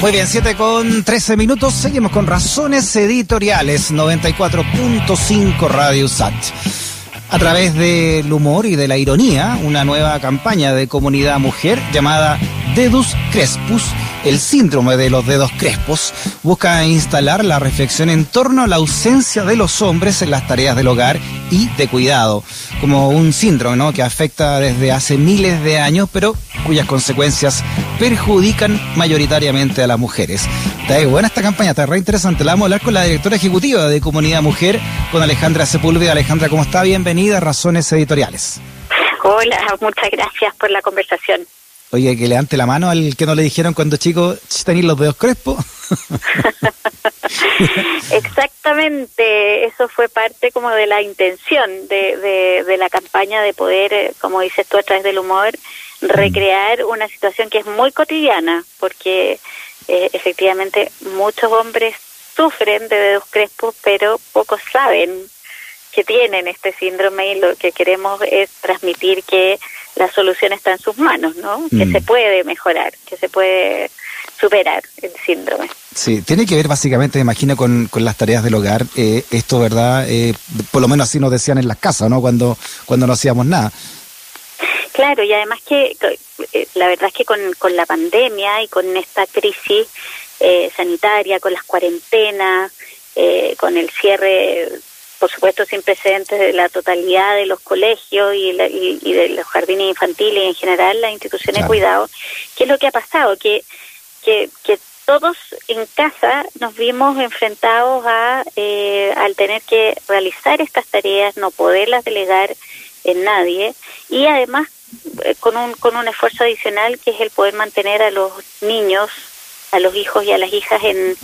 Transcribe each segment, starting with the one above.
Muy bien, 7 con 13 minutos. Seguimos con razones editoriales 94.5 Radio Sat. A través del humor y de la ironía, una nueva campaña de comunidad mujer llamada Dedus Crespus el síndrome de los dedos crespos busca instalar la reflexión en torno a la ausencia de los hombres en las tareas del hogar y de cuidado, como un síndrome ¿no? que afecta desde hace miles de años, pero cuyas consecuencias perjudican mayoritariamente a las mujeres. Está buena esta campaña, está re interesante. La vamos a hablar con la directora ejecutiva de Comunidad Mujer, con Alejandra Sepúlveda. Alejandra, ¿cómo está? Bienvenida a Razones Editoriales. Hola, muchas gracias por la conversación. Oye, que levante la mano al que no le dijeron cuando chico tenéis los dedos crespos. Exactamente, eso fue parte como de la intención de, de, la campaña de poder, eh, como dices tú a través del humor, recrear una situación que es muy cotidiana, porque eh, efectivamente muchos hombres sufren de dedos crespos, pero pocos saben que tienen este síndrome y lo que queremos es transmitir que la solución está en sus manos, ¿no? Que mm. se puede mejorar, que se puede superar el síndrome. Sí, tiene que ver básicamente, me imagino, con, con las tareas del hogar. Eh, esto, ¿verdad? Eh, por lo menos así nos decían en las casas, ¿no? Cuando, cuando no hacíamos nada. Claro, y además que eh, la verdad es que con, con la pandemia y con esta crisis sanitaria, con las cuarentenas, con el cierre por supuesto sin precedentes de la totalidad de los colegios y, de los jardines infantiles y en general las instituciones de cuidado, ¿qué es lo que ha pasado? Que, que, que todos en casa nos vimos enfrentados a, eh, al tener que realizar estas tareas, no poderlas delegar en nadie y además eh, con un, con un esfuerzo adicional que es el poder mantener a los niños a los hijos y a las hijas en,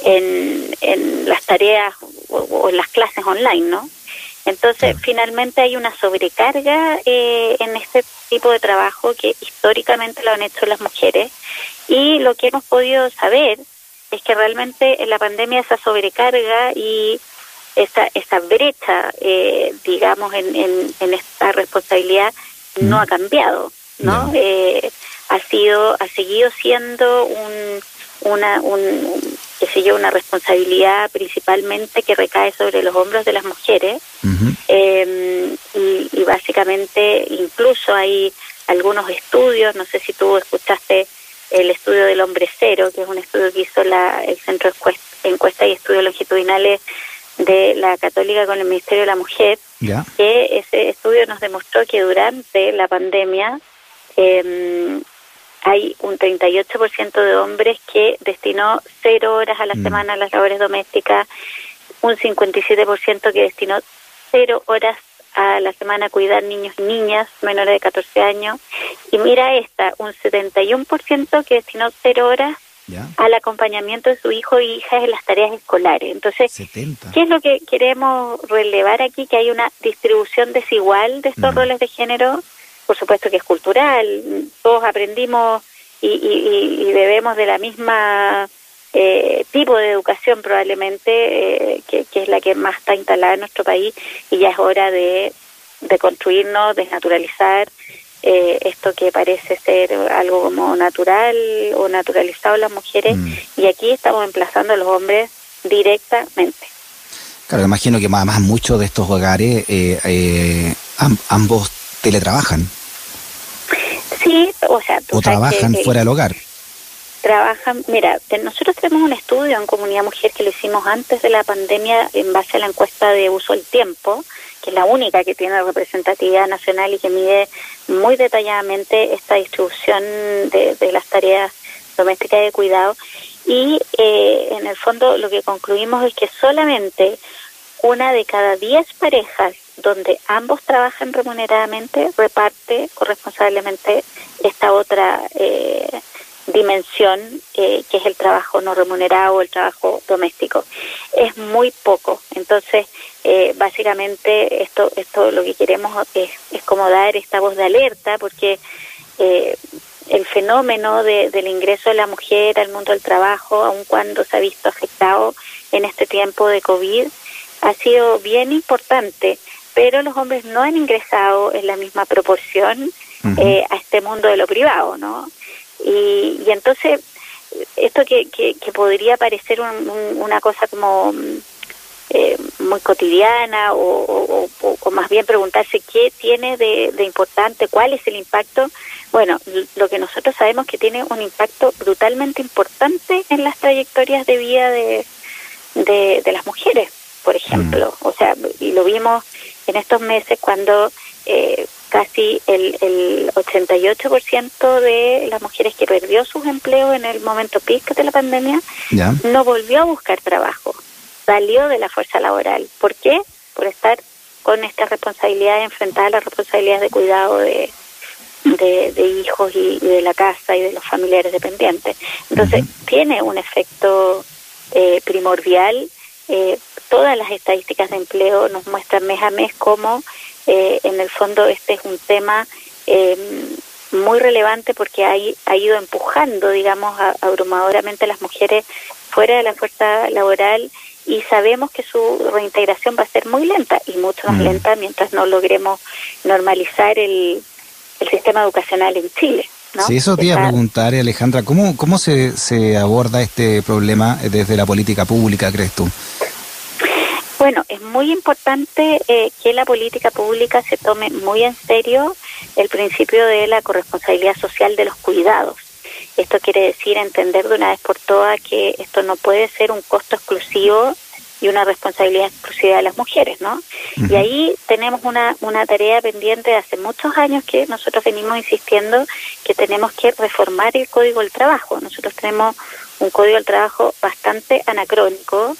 en, en las tareas o, en las clases online, ¿no? Entonces, finalmente hay una sobrecarga eh, en este tipo de trabajo que históricamente lo han hecho las mujeres y lo que hemos podido saber es que realmente en la pandemia esa sobrecarga y esa, esa brecha, eh, digamos, en, en, en, esta responsabilidad no ha cambiado, ¿no? Eh, ha sido, ha seguido siendo un, una, un, qué sé yo, una responsabilidad principalmente que recae sobre los hombros de las mujeres. Em, y, básicamente incluso hay algunos estudios, no sé si tú escuchaste el estudio del hombre cero, que es un estudio que hizo la, el Centro de Encuesta y Estudios Longitudinales de la Católica con el Ministerio de la Mujer, que ese estudio nos demostró que durante la pandemia eh, hay un 38% de hombres que destinó cero horas a la mm. semana a las labores domésticas, un 57% que destinó cero horas a la semana a cuidar niños y niñas menores de 14 años. Y mira esta, un 71% que destinó cero horas al acompañamiento de su hijo e hija en las tareas escolares. Entonces, ¿qué es lo que queremos relevar aquí? Que hay una distribución desigual de estos mm. roles de género por supuesto que es cultural, todos aprendimos y, y, y bebemos de la misma eh, tipo de educación probablemente, eh, que, que, es la que más está instalada en nuestro país, y ya es hora de, de construirnos, desnaturalizar eh, esto que parece ser algo como natural o naturalizado en las mujeres, mm. y aquí estamos emplazando a los hombres directamente. Claro, imagino que más, más muchos de estos hogares, ambos teletrabajan. Sí, o sea, o trabajan fuera del hogar. Trabajan, mira, nosotros tenemos un estudio en Comunidad Mujer que lo hicimos antes de la pandemia en base a la encuesta de uso del tiempo, que es la única que tiene representatividad nacional y que mide muy detalladamente esta distribución de, las tareas domésticas de cuidado. Y eh, en el fondo lo que concluimos es que solamente una de cada diez parejas donde ambos trabajan remuneradamente, reparte corresponsablemente esta otra eh, dimensión eh, que es el trabajo no remunerado o el trabajo doméstico. Es muy poco. Entonces, eh, básicamente, esto, esto lo que queremos es, es como dar esta voz de alerta porque el fenómeno del ingreso de la mujer al mundo del trabajo, aun cuando se ha visto afectado en este tiempo de COVID, ha sido bien importante pero los hombres no han ingresado en la misma proporción eh, a este mundo de lo privado, ¿no? Y, y entonces esto que, que, podría parecer una cosa como eh, muy cotidiana o, más bien preguntarse qué tiene de, importante, cuál es el impacto. Bueno, lo que nosotros sabemos que tiene un impacto brutalmente importante en las trayectorias de vida de, de, las mujeres, por ejemplo. Mm. O sea, y lo vimos en estos meses cuando eh, casi el, el 88% de las mujeres que perdió sus empleos en el momento pico de la pandemia no volvió a buscar trabajo salió de la fuerza laboral. ¿Por qué? Por estar con esta responsabilidad de enfrentar las responsabilidades de cuidado de, de, hijos y, de la casa y de los familiares dependientes. Entonces, tiene un efecto eh, primordial. Eh, todas las estadísticas de empleo nos muestran mes a mes cómo, eh, en el fondo, este es un tema muy relevante porque ha, ha ido empujando, digamos, abrumadoramente a las mujeres fuera de la fuerza laboral y sabemos que su reintegración va a ser muy lenta y mucho más mm. lenta mientras no logremos normalizar el, el sistema educacional en Chile. ¿no? Sí, eso te iba a preguntar, Alejandra, ¿cómo, cómo se, se aborda este problema desde la política pública, crees tú? Bueno, es muy importante eh, que la política pública se tome muy en serio el principio de la corresponsabilidad social de los cuidados. Esto quiere decir entender de una vez por todas que esto no puede ser un costo exclusivo y una responsabilidad exclusiva de las mujeres, ¿no? Y ahí tenemos una, una tarea pendiente de hace muchos años que nosotros venimos insistiendo que tenemos que reformar el Código del Trabajo. Nosotros tenemos un Código del Trabajo bastante anacrónico,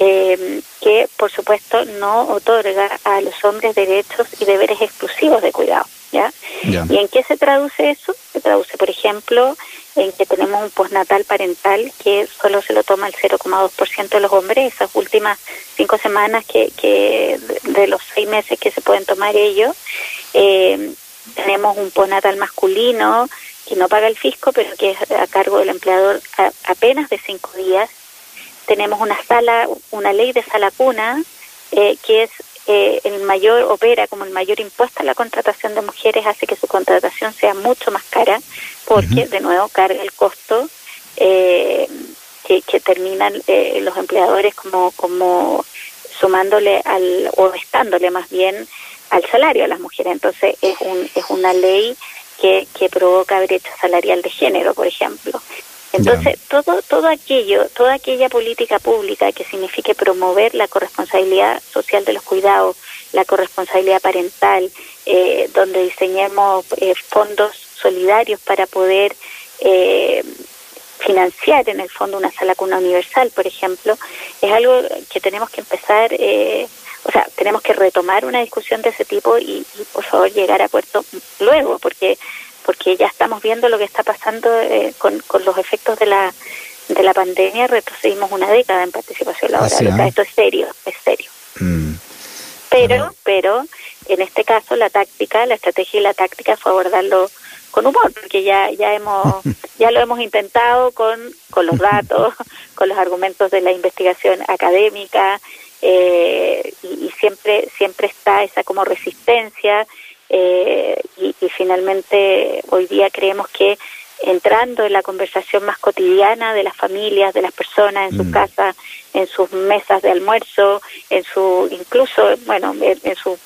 eh, que por supuesto no otorga a los hombres derechos y deberes exclusivos de cuidado. ¿ya? ¿Y en qué se traduce eso? Se traduce, por ejemplo, en que tenemos un postnatal parental que solo se lo toma el 0,2% de los hombres, esas últimas cinco semanas que, que de los seis meses que se pueden tomar ellos. Eh, tenemos un postnatal masculino que no paga el fisco, pero que es a cargo del empleador apenas de cinco días. Tenemos una sala, una ley de sala cuna, eh, que es eh, el mayor opera como el mayor impuesto a la contratación de mujeres hace que su contratación sea mucho más cara porque de nuevo carga el costo eh, que, terminan eh, los empleadores como como sumándole al o restándole más bien al salario a las mujeres. Entonces es un es una ley que, que provoca brecha salarial de género por ejemplo entonces, todo, todo aquello, toda aquella política pública que signifique promover la corresponsabilidad social de los cuidados, la corresponsabilidad parental, eh, donde diseñemos eh, fondos solidarios para poder eh, financiar en el fondo una sala cuna universal, por ejemplo, es algo que tenemos que empezar, o sea, tenemos que retomar una discusión de ese tipo y, y por favor llegar a puerto luego, porque porque ya estamos viendo lo que está pasando eh, con, con los efectos de la de la pandemia, retrocedimos una década en participación laboral. esto es serio, es serio. Mm. Pero, pero, en este caso la táctica, la estrategia y la táctica fue abordarlo con humor, porque ya ya hemos ya lo hemos intentado con con los datos, con los argumentos de la investigación académica eh, y, y, siempre siempre está esa como resistencia eh, y, finalmente hoy día creemos que entrando en la conversación más cotidiana de las familias, de las personas en su mm. casa, en sus mesas de almuerzo, en su incluso, bueno, en, sus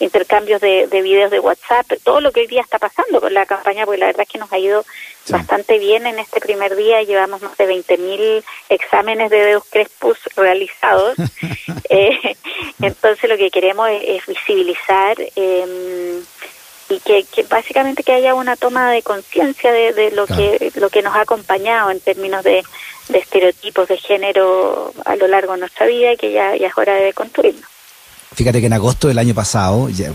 intercambios de, de, videos de WhatsApp, todo lo que hoy día está pasando con la campaña, porque la verdad es que nos ha ido bastante bien en este primer día, llevamos más de 20.000 exámenes de Deus Crespus realizados, eh, entonces lo que queremos es, visibilizar eh, y que, que, básicamente que haya una toma de conciencia de, de, lo que lo que nos ha acompañado en términos de, de, estereotipos de género a lo largo de nuestra vida y que ya, ya es hora de construirnos. Fíjate que en agosto del año pasado, ya,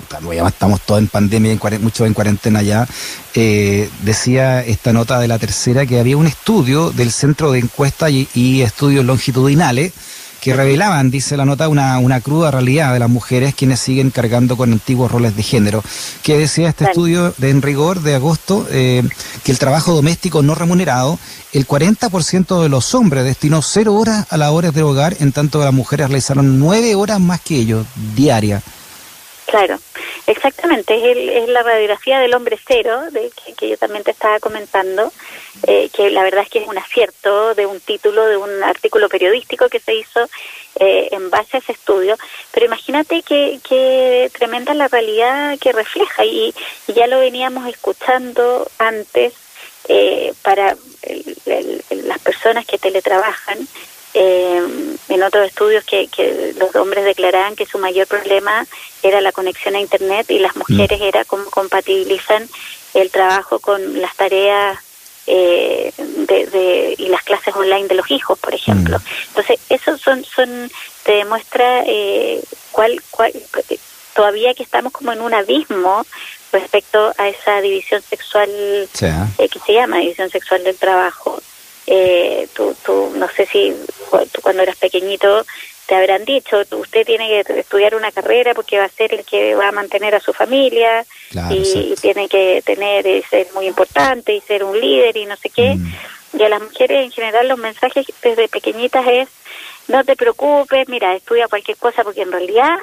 estamos todos en pandemia, en muchos en cuarentena ya, eh, decía esta nota de la tercera que había un estudio del Centro de Encuestas y Estudios Longitudinales que revelaban, dice la nota, una, una cruda realidad de las mujeres quienes siguen cargando con antiguos roles de género. Que decía este estudio de en rigor de agosto eh, que el trabajo doméstico no remunerado, el 40% de los hombres destinó cero horas a las horas de hogar, en tanto que las mujeres realizaron nueve horas más que ellos, diarias. Claro, Exactamente, es, es, la radiografía del hombre cero, de, que, yo también te estaba comentando, eh, que la verdad es que es un acierto de un título, de un artículo periodístico que se hizo eh, en base a ese estudio. Pero imagínate que, que tremenda la realidad que refleja y, ya lo veníamos escuchando antes eh, para las personas que teletrabajan eh, en otros estudios que, que, los hombres declaraban que su mayor problema era la conexión a Internet y las mm. mujeres era cómo compatibilizan el trabajo con las tareas eh, de, y las clases online de los hijos, por ejemplo. Mm. Entonces, eso son, son te demuestra eh, cuál, cuál, todavía que estamos como en un abismo respecto a esa división sexual eh, que se llama división sexual del trabajo eh, tú, tú, no sé si tú cuando eras pequeñito te habrán dicho, usted tiene que estudiar una carrera porque va a ser el que va a mantener a su familia y, tiene que tener y ser muy importante y ser un líder y no sé qué. Mm. Y a las mujeres en general los mensajes desde pequeñitas es, no te preocupes, mira, estudia cualquier cosa porque en realidad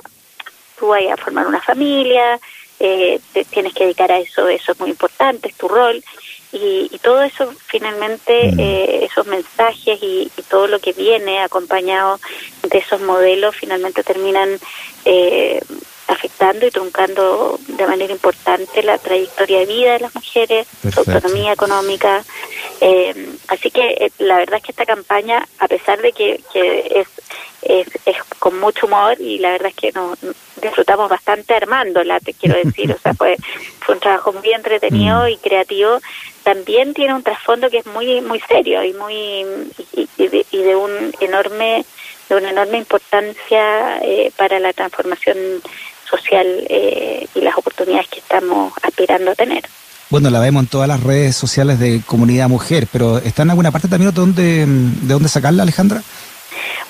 tú vayas a formar una familia, eh, te tienes que dedicar a eso, eso es muy importante, es tu rol. Y, todo eso finalmente, mm. eh, esos mensajes y, todo lo que viene acompañado de esos modelos finalmente terminan eh, afectando y truncando de manera importante la trayectoria de vida de las mujeres, su autonomía económica. Eh, así que la verdad es que esta campaña, a pesar de que, que es, es, es, con mucho humor y la verdad es que nos disfrutamos bastante armándola, te quiero decir, o sea, fue, fue un trabajo muy entretenido mm. y creativo, también tiene un trasfondo que es muy muy serio y muy y, de, un enorme de una enorme importancia eh, para la transformación social eh, y las oportunidades que estamos aspirando a tener. Bueno, la vemos en todas las redes sociales de Comunidad Mujer, pero ¿está en alguna parte también de dónde, de dónde sacarla, Alejandra?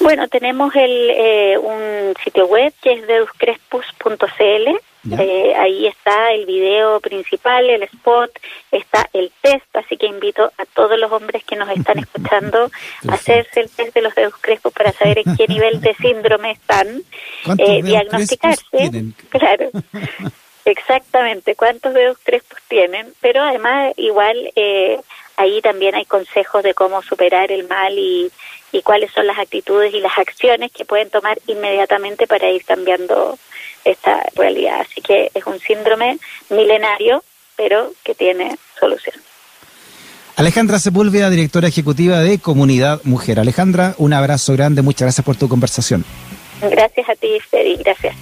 Bueno, tenemos el, eh, un sitio web que es deduscrespus.cl eh, ahí está el video principal, el spot, está el test, así que invito a todos los hombres que nos están escuchando a hacerse el test de los dedos crespos para saber en qué nivel de síndrome están, eh, diagnosticarse. Claro. Exactamente, cuántos dedos crespos tienen, pero además igual eh, ahí también hay consejos de cómo superar el mal y, y cuáles son las actitudes y las acciones que pueden tomar inmediatamente para ir cambiando esta realidad. Así que es un síndrome milenario, pero que tiene solución. Alejandra Sepúlveda, directora ejecutiva de Comunidad Mujer. Alejandra, un abrazo grande, muchas gracias por tu conversación. Gracias a ti, Freddy, gracias.